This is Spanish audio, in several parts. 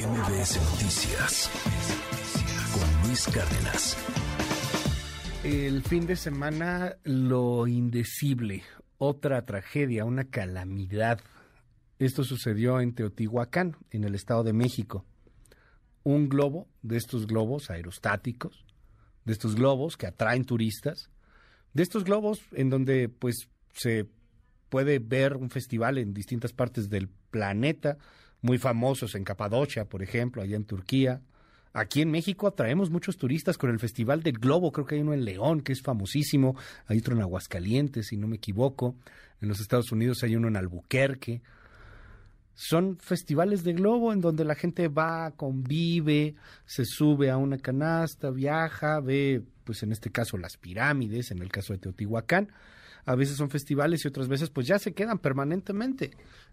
MBS Noticias con Luis Cárdenas. El fin de semana, lo indecible, otra tragedia, una calamidad. Esto sucedió en Teotihuacán, en el Estado de México. Un globo, de estos globos aerostáticos, de estos globos que atraen turistas, de estos globos en donde pues se puede ver un festival en distintas partes del planeta, muy famosos en Capadocia, por ejemplo, allá en Turquía. Aquí en México atraemos muchos turistas con el Festival del Globo, creo que hay uno en León que es famosísimo, hay otro en Aguascalientes, si no me equivoco, en los Estados Unidos hay uno en Albuquerque. Son festivales de globo en donde la gente va, convive, se sube a una canasta, viaja, ve, pues en este caso las pirámides, en el caso de Teotihuacán, a veces son festivales y otras veces pues ya se quedan permanentemente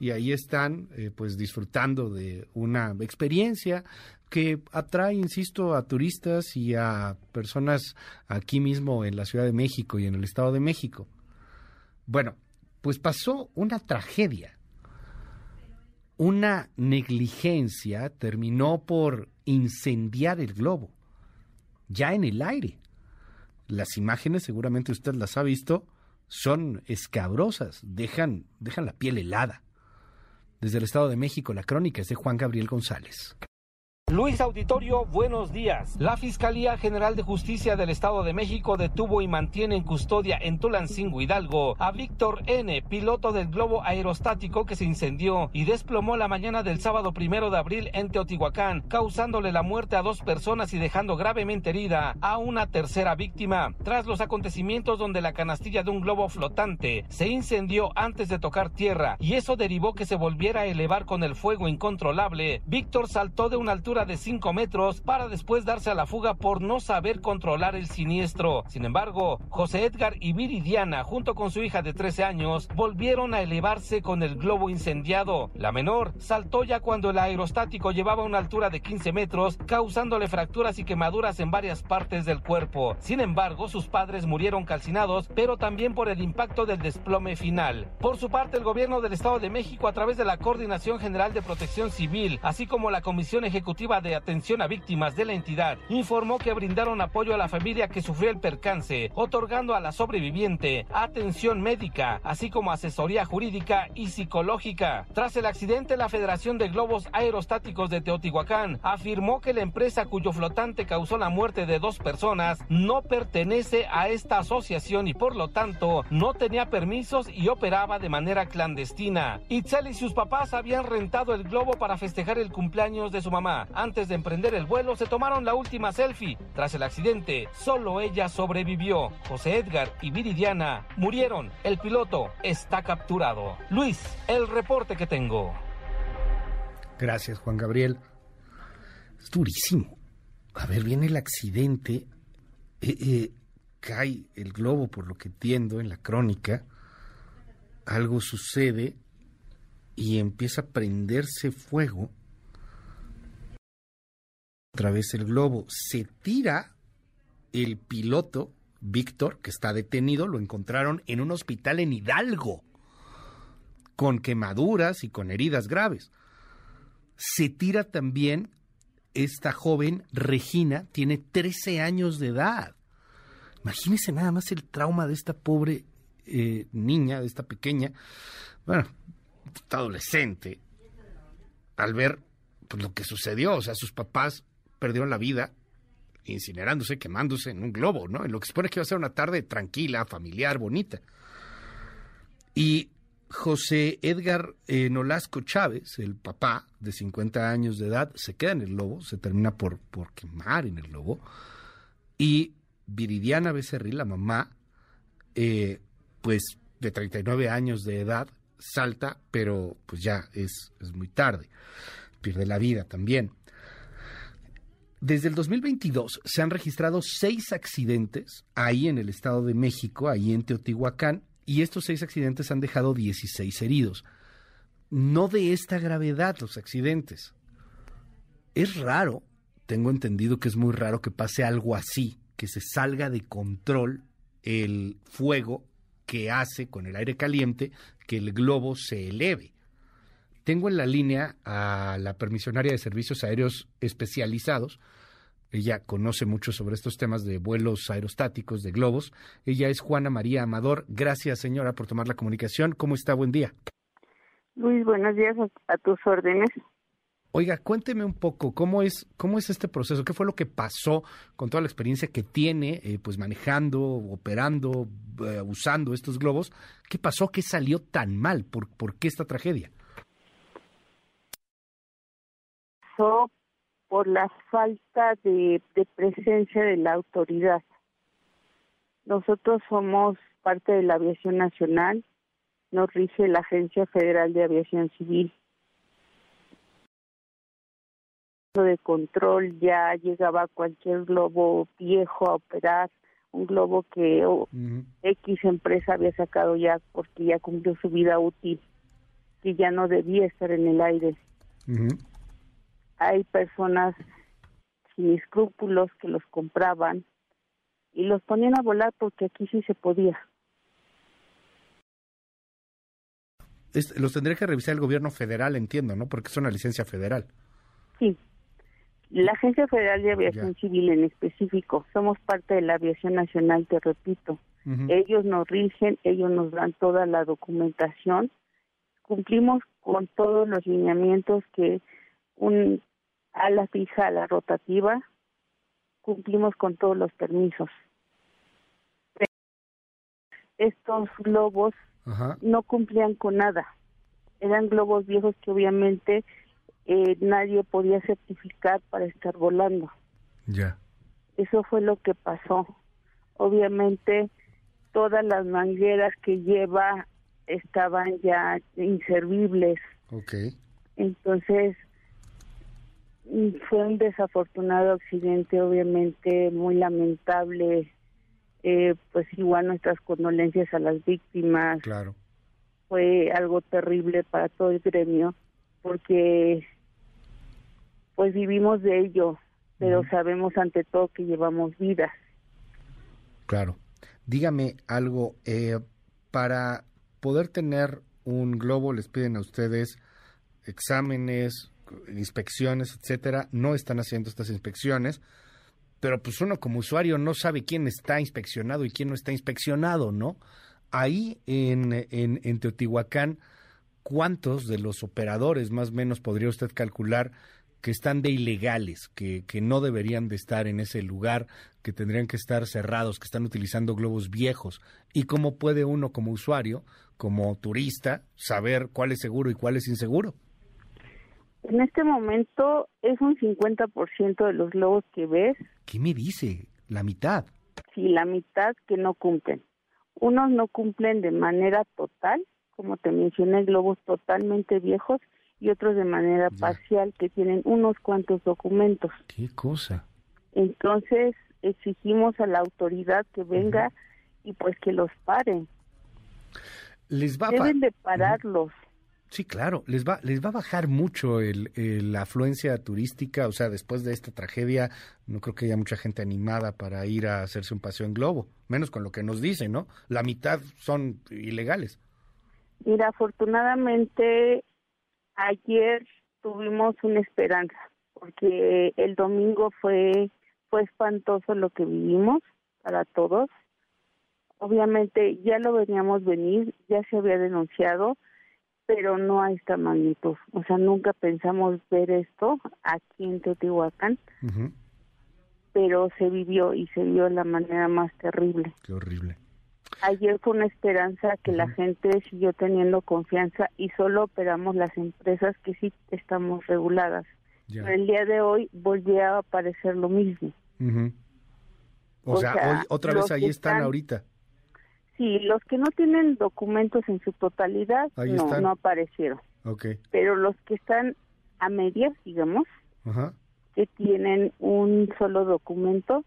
y ahí están eh, pues disfrutando de una experiencia que atrae, insisto, a turistas y a personas aquí mismo en la Ciudad de México y en el Estado de México. Bueno, pues pasó una tragedia. Una negligencia terminó por incendiar el globo, ya en el aire. Las imágenes, seguramente usted las ha visto, son escabrosas, dejan, dejan la piel helada. Desde el Estado de México, la crónica es de Juan Gabriel González. Luis Auditorio, buenos días. La Fiscalía General de Justicia del Estado de México detuvo y mantiene en custodia en Tulancingo, Hidalgo, a Víctor N., piloto del globo aerostático que se incendió y desplomó la mañana del sábado primero de abril en Teotihuacán, causándole la muerte a dos personas y dejando gravemente herida a una tercera víctima. Tras los acontecimientos donde la canastilla de un globo flotante se incendió antes de tocar tierra y eso derivó que se volviera a elevar con el fuego incontrolable, Víctor saltó de una altura de 5 metros para después darse a la fuga por no saber controlar el siniestro. Sin embargo, José Edgar y Viridiana, junto con su hija de 13 años, volvieron a elevarse con el globo incendiado. La menor saltó ya cuando el aerostático llevaba una altura de 15 metros, causándole fracturas y quemaduras en varias partes del cuerpo. Sin embargo, sus padres murieron calcinados, pero también por el impacto del desplome final. Por su parte, el gobierno del Estado de México, a través de la Coordinación General de Protección Civil, así como la Comisión Ejecutiva de Atención a Víctimas de la entidad informó que brindaron apoyo a la familia que sufrió el percance, otorgando a la sobreviviente atención médica, así como asesoría jurídica y psicológica. Tras el accidente, la Federación de Globos Aerostáticos de Teotihuacán afirmó que la empresa cuyo flotante causó la muerte de dos personas no pertenece a esta asociación y por lo tanto no tenía permisos y operaba de manera clandestina. Itzel y sus papás habían rentado el globo para festejar el cumpleaños de su mamá antes de emprender el vuelo, se tomaron la última selfie. Tras el accidente, solo ella sobrevivió. José Edgar y Viridiana murieron. El piloto está capturado. Luis, el reporte que tengo. Gracias, Juan Gabriel. Es durísimo. A ver, viene el accidente. Eh, eh, cae el globo, por lo que entiendo en la crónica. Algo sucede y empieza a prenderse fuego través del globo. Se tira el piloto, Víctor, que está detenido, lo encontraron en un hospital en Hidalgo, con quemaduras y con heridas graves. Se tira también esta joven, Regina, tiene 13 años de edad. Imagínese nada más el trauma de esta pobre eh, niña, de esta pequeña, bueno, adolescente, al ver pues, lo que sucedió. O sea, sus papás perdieron la vida incinerándose, quemándose en un globo, ¿no? En lo que se supone que iba a ser una tarde tranquila, familiar, bonita. Y José Edgar eh, Nolasco Chávez, el papá de 50 años de edad, se queda en el globo, se termina por, por quemar en el globo. Y Viridiana Becerril, la mamá, eh, pues de 39 años de edad, salta, pero pues ya es, es muy tarde. Pierde la vida también. Desde el 2022 se han registrado seis accidentes ahí en el Estado de México, ahí en Teotihuacán, y estos seis accidentes han dejado 16 heridos. No de esta gravedad los accidentes. Es raro, tengo entendido que es muy raro que pase algo así, que se salga de control el fuego que hace con el aire caliente que el globo se eleve tengo en la línea a la permisionaria de servicios aéreos especializados. Ella conoce mucho sobre estos temas de vuelos aerostáticos, de globos. Ella es Juana María Amador. Gracias, señora, por tomar la comunicación. ¿Cómo está? Buen día. Luis, buenos días a, tus órdenes. Oiga, cuénteme un poco cómo es cómo es este proceso, qué fue lo que pasó con toda la experiencia que tiene, eh, pues manejando, operando, eh, usando estos globos. ¿Qué pasó? ¿Qué salió tan mal? ¿Por, por qué esta tragedia? Pasó por la falta de presencia de la autoridad. Nosotros somos parte de la aviación nacional, nos rige la Agencia Federal de Aviación Civil. de control ya llegaba cualquier globo viejo a operar, un globo que X empresa había sacado ya porque ya cumplió su vida útil, que ya no debía estar en el aire. Hay personas sin escrúpulos que los compraban y los ponían a volar porque aquí sí se podía. los tendría que revisar el gobierno federal, entiendo, ¿no? Porque es una licencia federal. Sí. La Agencia Federal de Aviación Civil en específico, somos parte de la aviación nacional, te repito. Ellos nos rigen, ellos nos dan toda la documentación. Cumplimos con todos los lineamientos que un ala fija, la rotativa, cumplimos con todos los permisos. Estos globos no cumplían con nada. Eran globos viejos que obviamente eh, nadie podía certificar para estar volando. Ya. Eso fue lo que pasó. Obviamente todas las mangueras que lleva estaban ya inservibles. Okay. Entonces fue un desafortunado accidente, obviamente muy lamentable eh, pues igual nuestras condolencias a las víctimas. Claro. Fue algo terrible para todo el gremio porque pues vivimos de ello, pero sabemos ante todo que llevamos vidas. Claro. Dígame algo, eh, para poder tener un globo les piden a ustedes exámenes, inspecciones, etcétera. No están haciendo estas inspecciones pero pues uno como usuario no sabe quién está inspeccionado y quién no está inspeccionado, ¿no? Ahí en, en, Teotihuacán, ¿cuántos de los operadores más o menos podría usted calcular que están de ilegales, que, que no deberían de estar en ese lugar, que tendrían que estar cerrados, que están utilizando globos viejos? ¿Y cómo puede uno como usuario, como turista, saber cuál es seguro y cuál es inseguro? En este momento es un 50% de los globos que ves. ¿Qué me dice? ¿La mitad? Sí, la mitad que no cumplen. Unos no cumplen de manera total, como te mencioné, globos totalmente viejos, y otros de manera parcial, que tienen unos cuantos documentos. ¿Qué cosa? Entonces exigimos a la autoridad que venga y pues que los paren. Les va Deben de pararlos. Sí, claro, les va, les va a bajar mucho el, la afluencia turística, o sea, después de esta tragedia, no creo que haya mucha gente animada para ir a hacerse un paseo en globo, menos con lo que nos dicen, ¿no? La mitad son ilegales. Mira, afortunadamente ayer tuvimos una esperanza, porque el domingo fue, fue espantoso lo que vivimos para todos. Obviamente ya lo veníamos venir, ya se había denunciado, pero no a esta magnitud. O sea, nunca pensamos ver esto aquí en Teotihuacán, pero se vivió y se vio de la manera más terrible. Qué horrible. Ayer fue una esperanza que la gente siguió teniendo confianza y solo operamos las empresas que sí estamos reguladas. Pero el día de hoy volvió a aparecer lo mismo. o, sea, hoy otra vez ahí están ahorita. Sí, los que no tienen documentos en su totalidad no, no aparecieron. Okay. Pero los que están a medias, digamos, que tienen un solo documento,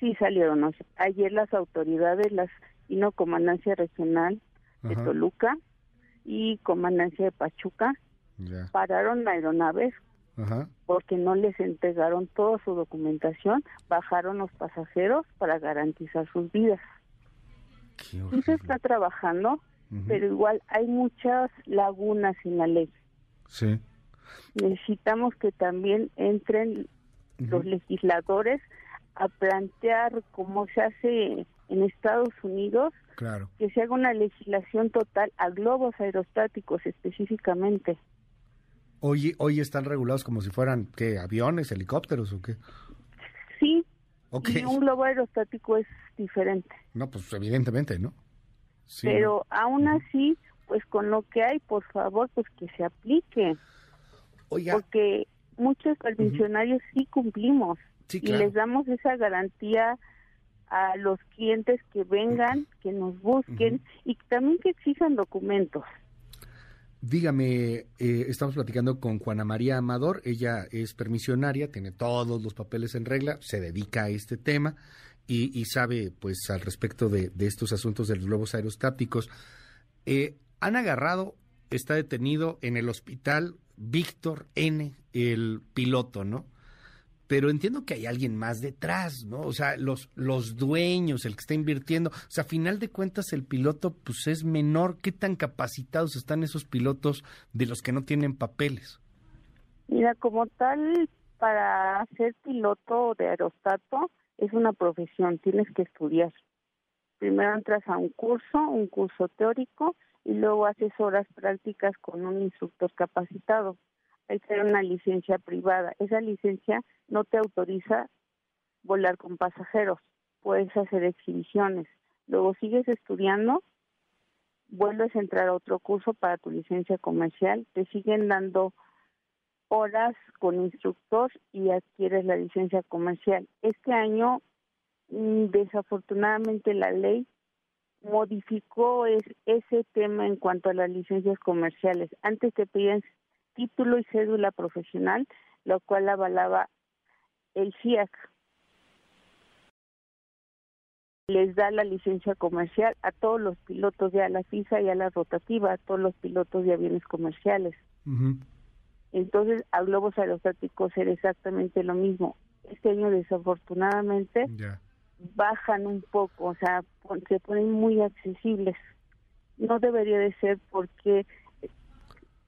sí salieron. ayer las autoridades, las no Comandancia Regional de Toluca y Comandancia de Pachuca, pararon aeronaves porque no les entregaron toda su documentación, bajaron los pasajeros para garantizar sus vidas. Sí se está trabajando, pero igual hay muchas lagunas en la ley. Sí. Necesitamos que también entren los legisladores a plantear cómo se hace en Estados Unidos, claro. que se haga una legislación total a globos aerostáticos específicamente. Hoy, hoy están regulados como si fueran, ¿qué? ¿Aviones, helicópteros o qué? Sí. Okay. Y un globo aerostático es diferente. No, pues evidentemente, ¿no? Sí, Pero aún así, pues con lo que hay, por favor, pues que se aplique. Oiga. Porque muchos funcionarios sí cumplimos sí, y les damos esa garantía a los clientes que vengan, que nos busquen y también que exijan documentos. Dígame, eh, estamos platicando con Juana María Amador, ella es permisionaria, tiene todos los papeles en regla, se dedica a este tema y, sabe pues al respecto de, estos asuntos de los globos aerostáticos. Eh, han agarrado, está detenido en el hospital Víctor N, el piloto, ¿no? Pero entiendo que hay alguien más detrás, ¿no? O sea, los, los dueños, el que está invirtiendo. O sea, a final de cuentas, el piloto, pues es menor. ¿Qué tan capacitados están esos pilotos de los que no tienen papeles? Mira, como tal, para ser piloto de aerostato es una profesión, tienes que estudiar. Primero entras a un curso, un curso teórico, y luego haces horas prácticas con un instructor capacitado hay que una licencia privada. Esa licencia no te autoriza volar con pasajeros, puedes hacer exhibiciones. Luego sigues estudiando, vuelves a entrar a otro curso para tu licencia comercial, te siguen dando horas con instructor y adquieres la licencia comercial. Este año, mm, desafortunadamente, la ley modificó ese tema en cuanto a las licencias comerciales. Antes te pedían título y cédula profesional, lo cual avalaba el CIAC. Les da la licencia comercial a todos los pilotos de ala fija y a la rotativa, a todos los pilotos de aviones comerciales. Entonces, a globos aerostáticos era exactamente lo mismo. Este año, desafortunadamente, bajan un poco, o sea, se ponen muy accesibles. No debería de ser porque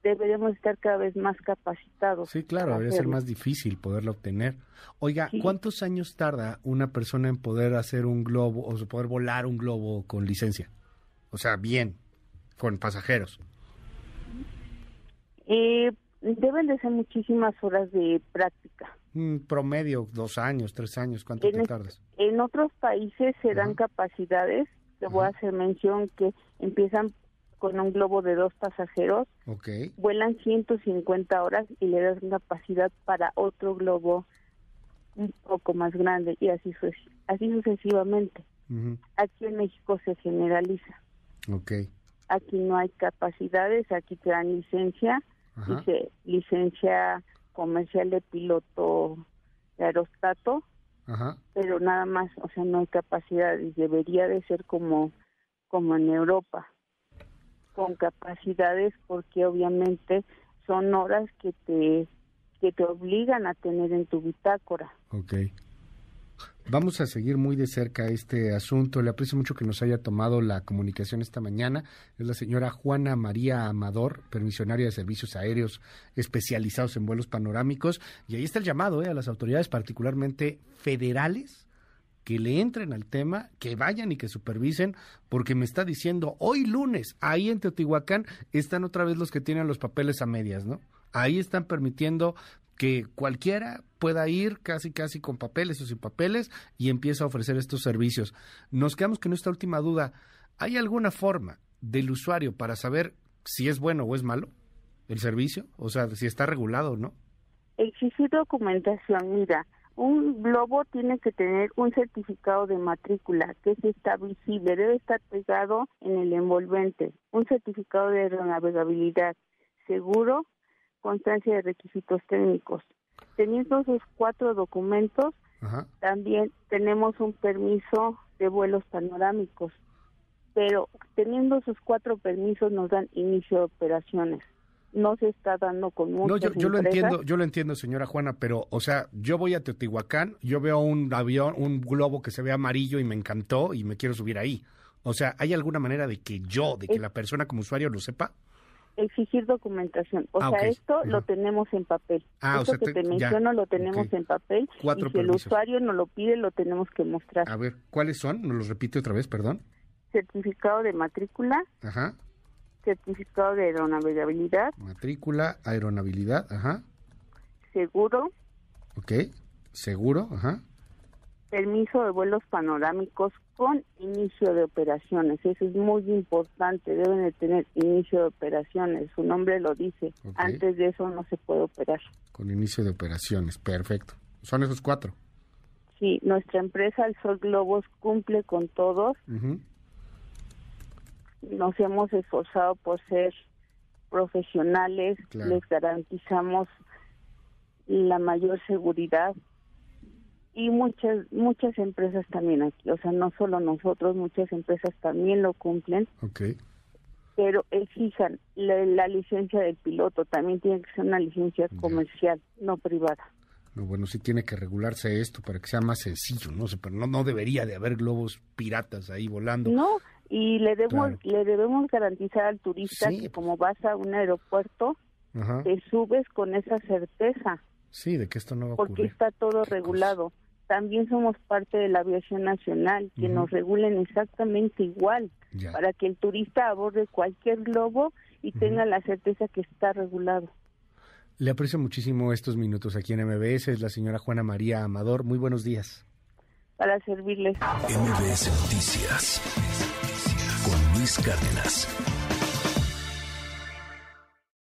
deberíamos estar cada vez más capacitados. Sí, claro, debería ser más difícil poderlo obtener. Oiga, ¿cuántos años tarda una persona en poder hacer un globo o poder volar un globo con licencia? O sea, bien, con pasajeros. Eh, deben de ser muchísimas horas de práctica. Un promedio, dos años, tres años, ¿cuánto te tardas? En otros países se dan capacidades, te voy a hacer mención que empiezan con un globo de dos pasajeros. Vuelan 150 horas y le das capacidad para otro globo un poco más grande y así, así sucesivamente. Aquí en México se generaliza. Aquí no hay capacidades, aquí te dan licencia, dice licencia comercial de piloto de aerostato, pero nada más, o sea, no hay capacidades. Debería de ser como, como en Europa con capacidades porque obviamente son horas que te que te obligan a tener en tu bitácora. Ok. Vamos a seguir muy de cerca este asunto. Le aprecio mucho que nos haya tomado la comunicación esta mañana. Es la señora Juana María Amador, permisionaria de servicios aéreos especializados en vuelos panorámicos. Y ahí está el llamado ¿eh? a las autoridades, particularmente federales, que le entren al tema, que vayan y que supervisen, porque me está diciendo, hoy lunes, ahí en Teotihuacán están otra vez los que tienen los papeles a medias, ¿no? Ahí están permitiendo que cualquiera pueda ir casi casi con papeles o sin papeles y empieza a ofrecer estos servicios. Nos quedamos con esta última duda. ¿Hay alguna forma del usuario para saber si es bueno o es malo el servicio? O sea, si está regulado o no. Existe documentación, mira, un globo tiene que tener un certificado de matrícula que está visible, debe estar pegado en el envolvente, un certificado de aeronavegabilidad, seguro, constancia de requisitos técnicos. Teniendo esos cuatro documentos, también tenemos un permiso de vuelos panorámicos, pero teniendo esos cuatro permisos nos dan inicio de operaciones no se está dando con muchas No, yo, lo entiendo, yo lo entiendo, señora Juana, pero, o sea, yo voy a Teotihuacán, yo veo un avión, un globo que se ve amarillo y me encantó y me quiero subir ahí. O sea, ¿hay alguna manera de que yo, de que la persona como usuario lo sepa? exigir documentación. O Ah, sea, esto lo tenemos en papel. Ah, o sea, que te- te ya. menciono lo tenemos en papel. Cuatro y si el usuario nos lo pide, lo tenemos que mostrar. A ver, ¿cuáles son? ¿Nos los repite otra vez, perdón? Certificado de matrícula, Ajá. Certificado de aeronavegabilidad, Matrícula, aeronabilidad, ajá. seguro, Ok. Seguro, ajá. permiso de vuelos panorámicos con inicio de operaciones. Eso es muy importante, deben de tener inicio de operaciones. Su nombre lo dice. Antes de eso no se puede operar. Con inicio de operaciones, perfecto. Son esos cuatro. Sí, nuestra empresa, el Sol Globos, cumple con todos. Ujú. Nos hemos esforzado por ser profesionales, Claro. les garantizamos la mayor seguridad y muchas muchas empresas también aquí, o sea, no solo nosotros, muchas empresas también lo cumplen, Ok. pero exijan la, la licencia del piloto, también tiene que ser una licencia comercial, no privada. No, bueno, sí tiene que regularse esto para que sea más sencillo, no sé, pero no, no debería de haber globos piratas ahí volando. No, y le debemos Claro. le debemos garantizar al turista Sí, que pues. como vas a un aeropuerto Ajá. te subes con esa certeza, Sí, de que esto no va a porque ocurrir. está todo regulado. También somos parte de la aviación nacional, que nos regulen exactamente igual, Ya. para que el turista aborde cualquier globo y tenga la certeza que está regulado. Le aprecio muchísimo estos minutos aquí en MBS. Es la señora Juana María Amador. Muy buenos días. Para servirles. MBS Noticias Cárdenas.